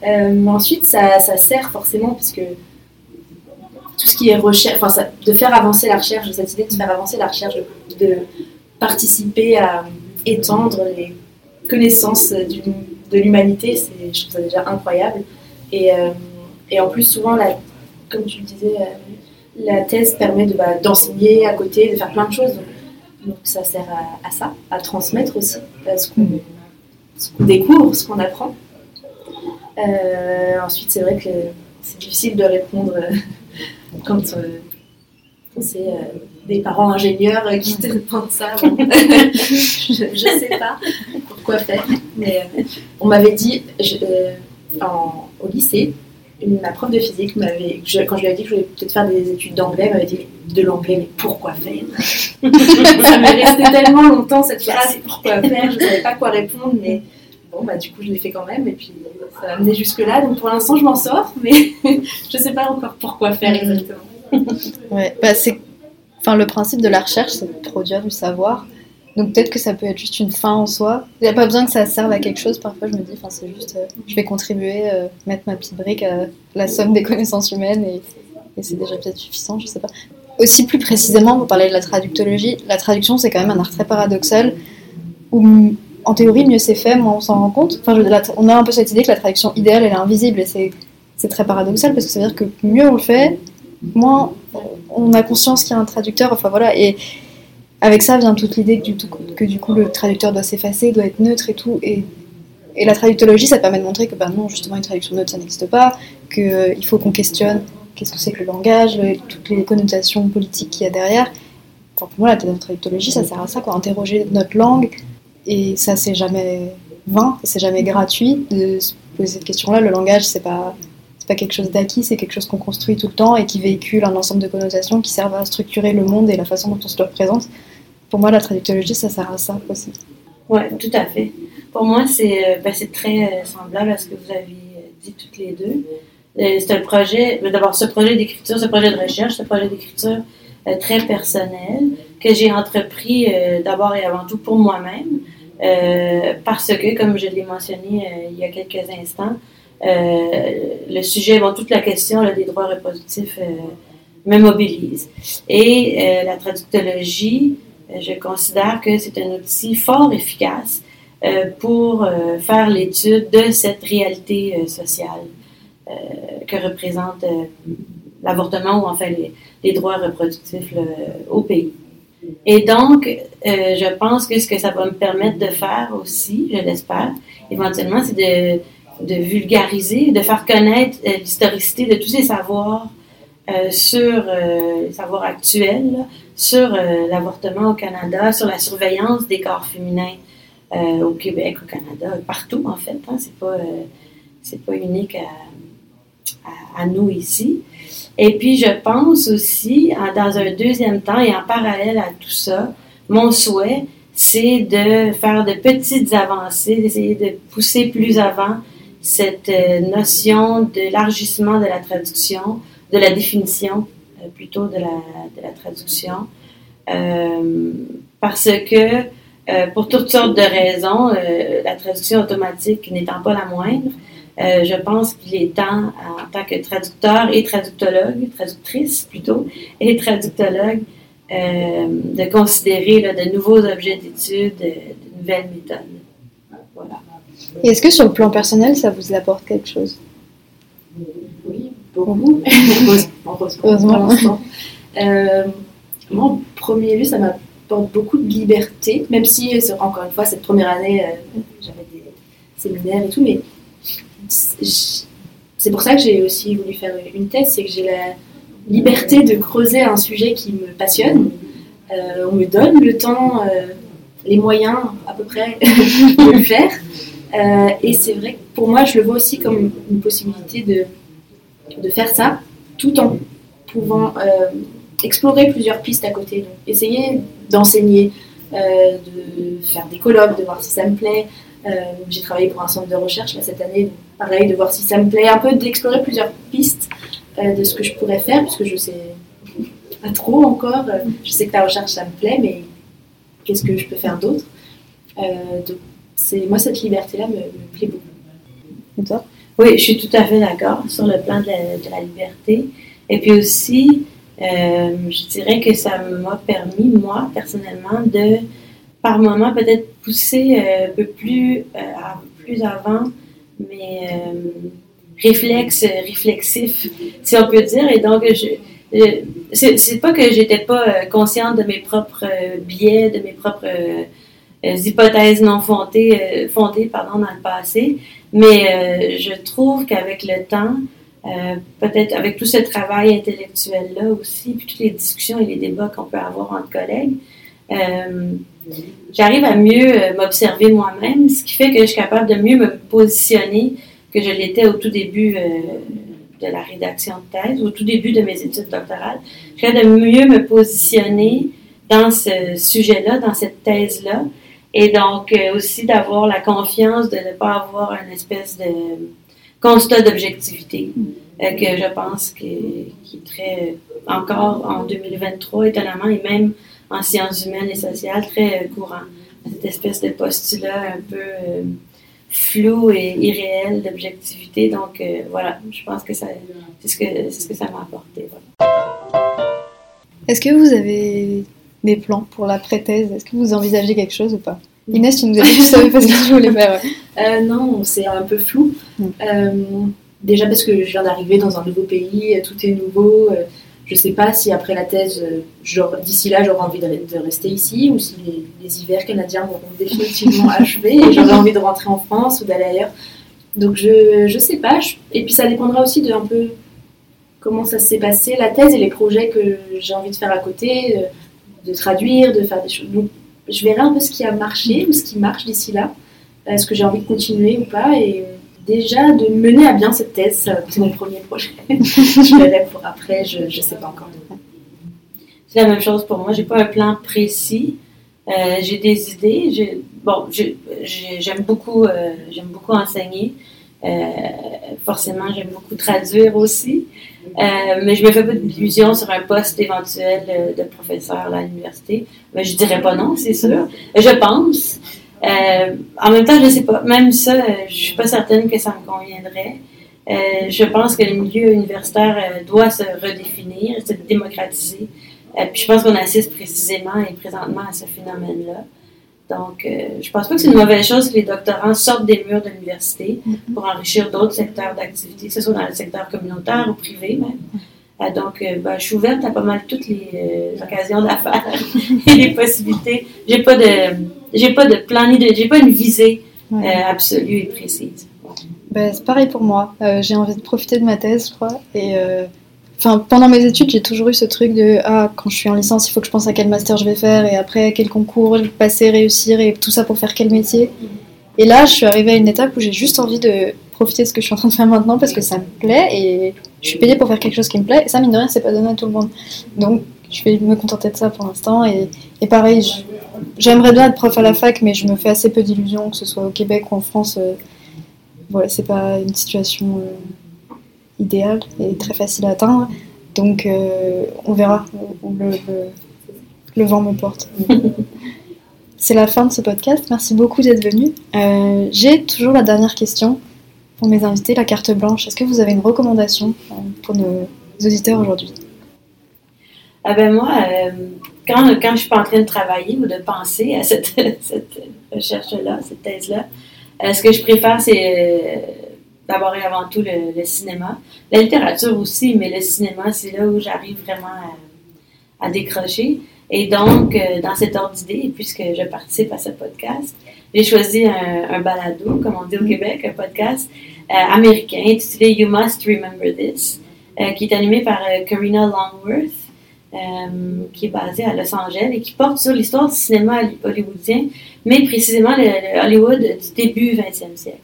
Euh, ensuite, ça, ça, sert forcément, puisque tout ce qui est recherche, enfin, de faire avancer la recherche, cette idée de faire avancer la recherche, de, participer à étendre les connaissances de l'humanité, je trouve ça déjà incroyable. Et, euh, et en plus, souvent, la, comme tu le disais, euh, la thèse permet bah, d'enseigner à côté, de faire plein de choses. Donc ça sert à, ça, à transmettre aussi ce qu'on découvre, ce qu'on apprend. Euh, ensuite, c'est vrai que c'est difficile de répondre euh, quand c'est des parents ingénieurs qui te répondent ça. je ne sais pas pourquoi faire, mais on m'avait dit au lycée, ma prof de physique m'avait, quand je lui ai dit que je voulais peut-être faire des études d'anglais, elle m'avait dit de l'anglais, mais pourquoi faire? Ça m'est resté tellement longtemps cette phrase, pourquoi faire? Je ne savais pas quoi répondre, mais bon, bah, du coup, je l'ai fait quand même, et puis ça m'a amené jusque-là. Donc pour l'instant, je m'en sors, mais je ne sais pas encore pourquoi faire exactement. ouais, bah, c'est. Enfin, le principe de la recherche, c'est de produire du savoir. Donc peut-être que ça peut être juste une fin en soi. Il n'y a pas besoin que ça serve à quelque chose. Parfois, je me dis, c'est juste, euh, je vais contribuer, euh, mettre ma petite brique à la somme des connaissances humaines et, c'est déjà peut-être suffisant, je sais pas. Aussi plus précisément, vous parlez de la traductologie. La traduction, c'est quand même un art très paradoxal où, en théorie, mieux c'est fait, moins on s'en rend compte. Enfin, je, on a un peu cette idée que la traduction idéale, elle est invisible et c'est, très paradoxal parce que ça veut dire que mieux on le fait, moins on a conscience qu'il y a un traducteur. Enfin voilà, avec ça vient toute l'idée que du, coup le traducteur doit s'effacer, doit être neutre et tout. Et, la traductologie, ça permet de montrer que ben non, justement, une traduction neutre, ça n'existe pas, qu'il euh, faut qu'on questionne qu'est-ce que c'est que le langage, toutes les connotations politiques qu'il y a derrière. Pour moi, la traductologie, ça sert à ça, quoi, interroger notre langue. Et ça, c'est jamais vain, c'est jamais gratuit de se poser cette question-là. Le langage, c'est pas c'est pas quelque chose d'acquis, c'est quelque chose qu'on construit tout le temps et qui véhicule un ensemble de connotations qui servent à structurer le monde et la façon dont on se le représente. Pour moi, la traductologie, ça sert à ça aussi. Oui, tout à fait. Pour moi, c'est euh, ben, très euh, semblable à ce que vous avez dit toutes les deux. Euh, c'est un projet, d'abord ce projet d'écriture, ce projet de recherche, ce projet d'écriture très personnel que j'ai entrepris d'abord et avant tout pour moi-même. parce que, comme je l'ai mentionné il y a quelques instants, euh, le sujet, bon, toute la question des droits reproductifs euh, me mobilise. Et euh, la traductologie, je considère que c'est un outil fort efficace pour faire l'étude de cette réalité sociale que représente l'avortement ou enfin les, les droits reproductifs au pays. Et donc, je pense que ce que ça va me permettre de faire aussi, je l'espère, éventuellement, c'est de vulgariser, de faire connaître euh, l'historicité de tous ces savoirs euh, sur euh, les savoirs actuels, sur l'avortement au Canada, sur la surveillance des corps féminins au Québec, au Canada, partout en fait. Hein, c'est pas c'est pas unique à, à, nous ici. Et puis je pense aussi, dans un deuxième temps et en parallèle à tout ça, mon souhait, c'est de faire de petites avancées, d'essayer de pousser plus avant cette euh, notion d'élargissement de la traduction, de la définition euh, plutôt de la, de la traduction, euh, parce que pour toutes sortes de raisons, la traduction automatique n'étant pas la moindre, je pense qu'il est temps, en tant que traducteur et traductologue, traductrice plutôt, et traductologue, de considérer de nouveaux objets d'étude, de, de nouvelles méthodes. Voilà. Et est-ce que sur le plan personnel, ça vous apporte quelque chose? Oui, beaucoup. Heureusement. Euh, moi, en premier lieu, ça m'apporte beaucoup de liberté, même si, encore une fois, cette première année, euh, j'avais des séminaires et tout, mais c'est pour ça que j'ai aussi voulu faire une thèse, c'est que j'ai la liberté de creuser un sujet qui me passionne. Euh, on me donne le temps, les moyens à peu près de le faire. Euh, et c'est vrai que pour moi, je le vois aussi comme une possibilité de, de faire ça tout en pouvant euh, explorer plusieurs pistes à côté. Donc, essayer d'enseigner, euh, de faire des colloques, de voir si ça me plaît. J'ai travaillé pour un centre de recherche là, cette année, pareil, de voir si ça me plaît, un peu d'explorer plusieurs pistes de ce que je pourrais faire, puisque je sais pas trop encore. Je sais que la recherche, ça me plaît, mais qu'est-ce que je peux faire d'autre? Moi cette liberté-là me, plaît beaucoup. Et toi? Oui, je suis tout à fait d'accord sur le plan de la, liberté. Et puis aussi, euh, je dirais que ça m'a permis, moi, personnellement, de, par moment, peut-être pousser euh, un peu plus, euh, plus avant mes réflexes réflexifs, si on peut dire. Et donc, je, c'est pas que j'étais pas consciente de mes propres biais, de mes propres hypothèses non fondées, fondées pardon, dans le passé. Mais euh, je trouve qu'avec le temps, peut-être avec tout ce travail intellectuel-là aussi, puis toutes les discussions et les débats qu'on peut avoir entre collègues, j'arrive à mieux m'observer moi-même, ce qui fait que je suis capable de mieux me positionner que je l'étais au tout début de la rédaction de thèse, au tout début de mes études doctorales. Je suis capable de mieux me positionner dans ce sujet-là, dans cette thèse-là, Et donc aussi d'avoir la confiance de ne pas avoir une espèce de constat d'objectivité que je pense qui est très encore en 2023 étonnamment et même en sciences humaines et sociales très courant. Cette espèce de postulat un peu flou et irréel d'objectivité. Donc voilà, je pense que c'est ce que, ce que ça m'a apporté. Est-ce que vous avez des plans pour l'après-thèse Est-ce que vous envisagez quelque chose ou pas? Inès, tu nous as dit que tu savais pas ce que tu voulais faire. Euh, non, c'est un peu flou. Mm. Euh, déjà parce que je viens d'arriver dans un nouveau pays, tout est nouveau. Euh, je ne sais pas si après la thèse, d'ici là, j'aurai envie de, rester ici ou si les, hivers canadiens vont définitivement achever et j'aurai envie de rentrer en France ou d'aller ailleurs. Donc je ne sais pas. et puis ça dépendra aussi de un peu comment ça s'est passé, la thèse et les projets que j'ai envie de faire à côté, de, traduire, de faire des choses. Donc, je verrai un peu ce qui a marché ou ce qui marche d'ici là. Est-ce que j'ai envie de continuer ou pas? Et déjà, de mener à bien cette thèse, c'est mon premier projet. je verrai pour après, je ne sais pas encore. C'est la même chose pour moi. J'ai pas un plan précis. Euh, j'ai des idées. Bon, j'aime beaucoup, euh, beaucoup enseigner. Euh, forcément, j'aime beaucoup traduire aussi. Euh, mais je me fais pas d'illusions sur un poste éventuel euh, de professeur à l'université. Mais je dirais pas non, c'est sûr. Je pense. Euh, en même temps, je sais pas. Même ça, je suis pas certaine que ça me conviendrait. je pense que le milieu universitaire doit se redéfinir, se démocratiser. puis je pense qu'on assiste précisément et présentement à ce phénomène-là. Donc, euh, je pense pas que c'est une mauvaise chose que les doctorants sortent des murs de l'université mm-hmm. pour enrichir d'autres secteurs d'activité, que ce soit dans le secteur communautaire ou privé même. Euh, donc, euh, ben, je suis ouverte à pas mal toutes les occasions d'affaires et les possibilités. J'ai pas de, j'ai pas de plan ni de, j'ai pas une visée absolue et précise. Ben, c'est pareil pour moi. j'ai envie de profiter de ma thèse, je crois, et Enfin, pendant mes études, j'ai toujours eu ce truc de ah, quand je suis en licence, il faut que je pense à quel master je vais faire et après quel concours passer, réussir et tout ça pour faire quel métier. Et là, je suis arrivée à une étape où j'ai juste envie de profiter de ce que je suis en train de faire maintenant parce que ça me plaît et je suis payée pour faire quelque chose qui me plaît. Et ça, mine de rien, c'est pas donné à tout le monde. Donc, je vais me contenter de ça pour l'instant. Et, et, pareil, j'aimerais bien être prof à la fac, mais je me fais assez peu d'illusions, que ce soit au Québec ou en France. Euh, voilà, c'est pas une situation. Euh, idéal et très facile à atteindre. Donc euh, on verra où le, vent me porte. C'est la fin de ce podcast. Merci beaucoup d'être venu. Euh, j'ai toujours la dernière question pour mes invités, la carte blanche. Est-ce que vous avez une recommandation euh, pour nos auditeurs aujourd'hui? Ah ben moi, quand, quand je suis pas en train de travailler ou de penser à cette, cette recherche-là, cette thèse-là, ce que je préfère, c'est d'abord et avant tout le, cinéma. La littérature aussi, mais le cinéma, c'est là où j'arrive vraiment à, décrocher. Et donc, euh, dans cet ordre d'idée, puisque je participe à ce podcast, j'ai choisi un, balado, comme on dit au Québec, un podcast euh, américain intitulé You Must Remember This, euh, qui est animé par Karina Longworth, qui est basée à Los Angeles et qui porte sur l'histoire du cinéma hollywoodien, mais précisément le, le Hollywood du début 20e siècle.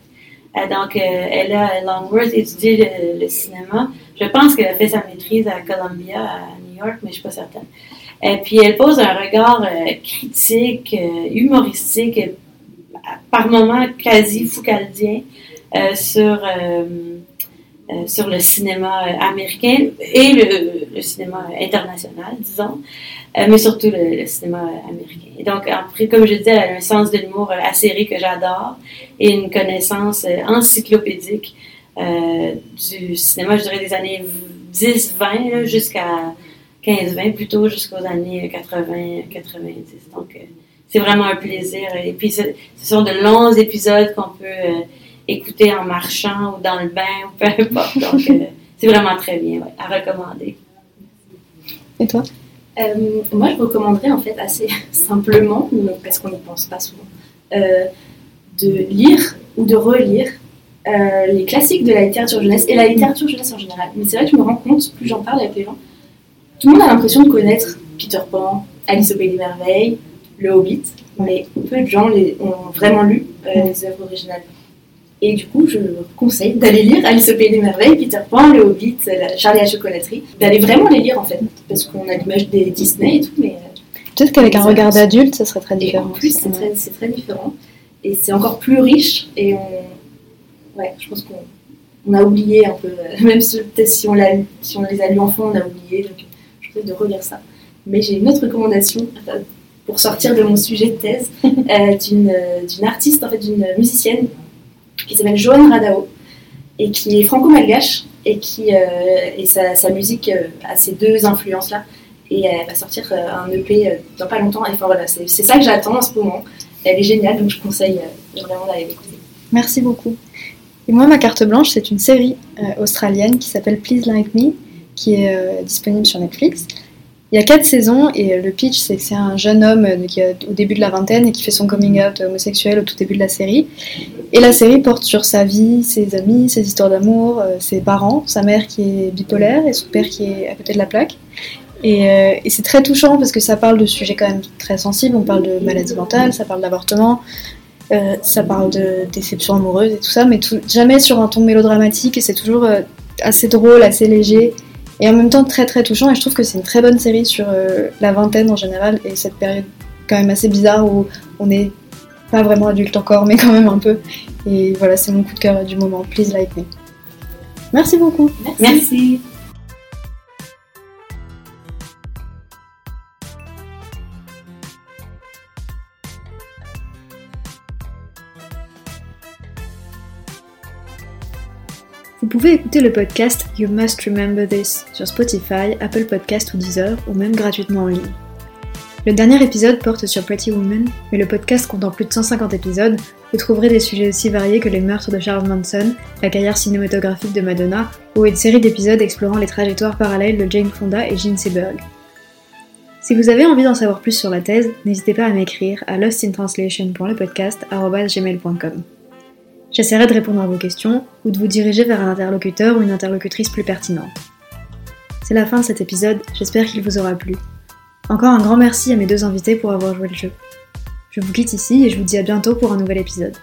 Euh, donc, euh, elle a Longworth étudié le, cinéma. Je pense qu'elle a fait sa maîtrise à Columbia, à New York, mais je ne suis pas certaine. Et puis, elle pose un regard euh, critique, humoristique, par moments quasi foucaldien, sur, sur le cinéma américain et le cinéma international, disons. Euh, mais surtout le, cinéma américain. Et donc, après, comme je disais, elle a un sens de l'humour euh, acéré que j'adore et une connaissance euh, encyclopédique du cinéma, je dirais des années 10-20 jusqu'à 15-20, plutôt jusqu'aux années 80-90. Donc, c'est vraiment un plaisir. Et puis, ce, sont de longs épisodes qu'on peut écouter en marchant ou dans le bain ou peu importe. Donc, c'est vraiment très bien, à recommander. Et toi? Euh, moi, je recommanderais en fait assez simplement, parce qu'on n'y pense pas souvent, euh, de lire ou de relire euh, les classiques de la littérature jeunesse et la littérature jeunesse en général. Mais c'est vrai que je me rends compte, plus j'en parle avec les gens, tout le monde a l'impression de connaître Peter Pan, Alice au Pays des Merveilles, Le Hobbit, mais peu de gens les, ont vraiment lu les œuvres originales. Et du coup, je conseille d'aller lire Alice au Pays des Merveilles, Peter Pan, Le Hobbit, Charlie à la chocolaterie, d'aller vraiment les lire en fait, parce qu'on a l'image des Disney et tout, mais euh, Peut-être qu'avec un regard d'adulte, ça serait très Et différent. en plus, c'est très, différent. Et c'est encore plus riche. Et on... ouais, je pense qu'on on a oublié un peu, euh, même si- peut-être si on, l'a, si on les a lus enfants, on a oublié. Donc, je propose de relire ça. Mais j'ai une autre recommandation euh, pour sortir de mon sujet de thèse euh, d'une, euh, d'une artiste, en fait, d'une musicienne qui s'appelle Joanne Radao et qui est franco-malgache et qui euh, et sa, musique euh, a ces deux influences-là. Et elle va sortir euh, un EP dans pas longtemps. Et enfin voilà, c'est, ça que j'attends en ce moment. Elle est géniale, donc je conseille vraiment d'aller l'écouter. Merci beaucoup. Et moi, ma carte blanche, c'est une série australienne qui s'appelle Please Like Me, qui est disponible sur Netflix. Il y a quatre saisons et euh, le pitch, c'est c'est un jeune homme euh, qui est au début de la vingtaine et qui fait son coming out homosexuel au tout début de la série. Et la série porte sur sa vie, ses amis, ses histoires d'amour, euh, ses parents, sa mère qui est bipolaire et son père qui est à côté de la plaque. Et, euh, c'est très touchant parce que ça parle de sujets quand même très sensibles. On parle de maladie mentale, ça parle d'avortement, euh, ça parle de déception amoureuse et tout ça, mais jamais sur un ton mélodramatique et c'est toujours euh, assez drôle, assez léger et en même temps très très touchant. Et je trouve que c'est une très bonne série sur euh, la vingtaine en général et cette période quand même assez bizarre où on n'est pas vraiment adulte encore, mais quand même un peu. Et voilà, c'est mon coup de cœur du moment. Please like me. Merci beaucoup. Merci. Vous pouvez écouter le podcast You Must Remember This sur Spotify, Apple Podcast ou Deezer, ou même gratuitement en ligne. Le dernier épisode porte sur Pretty Woman, mais le podcast comptant plus de 150 épisodes, vous trouverez des sujets aussi variés que les meurtres de Charles Manson, la carrière cinématographique de Madonna, ou une série d'épisodes explorant les trajectoires parallèles de Jane Fonda et Gene Seberg. Si vous avez envie d'en savoir plus sur la thèse, n'hésitez pas à m'écrire à lostintranslation.lepodcast.gmail.com. J'essaierai de répondre à vos questions ou de vous diriger vers un interlocuteur ou une interlocutrice plus pertinente. C'est la fin de cet épisode, j'espère qu'il vous aura plu. Encore un grand merci à mes deux invités pour avoir joué le jeu. Je vous quitte ici et je vous dis à bientôt pour un nouvel épisode.